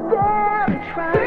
to try.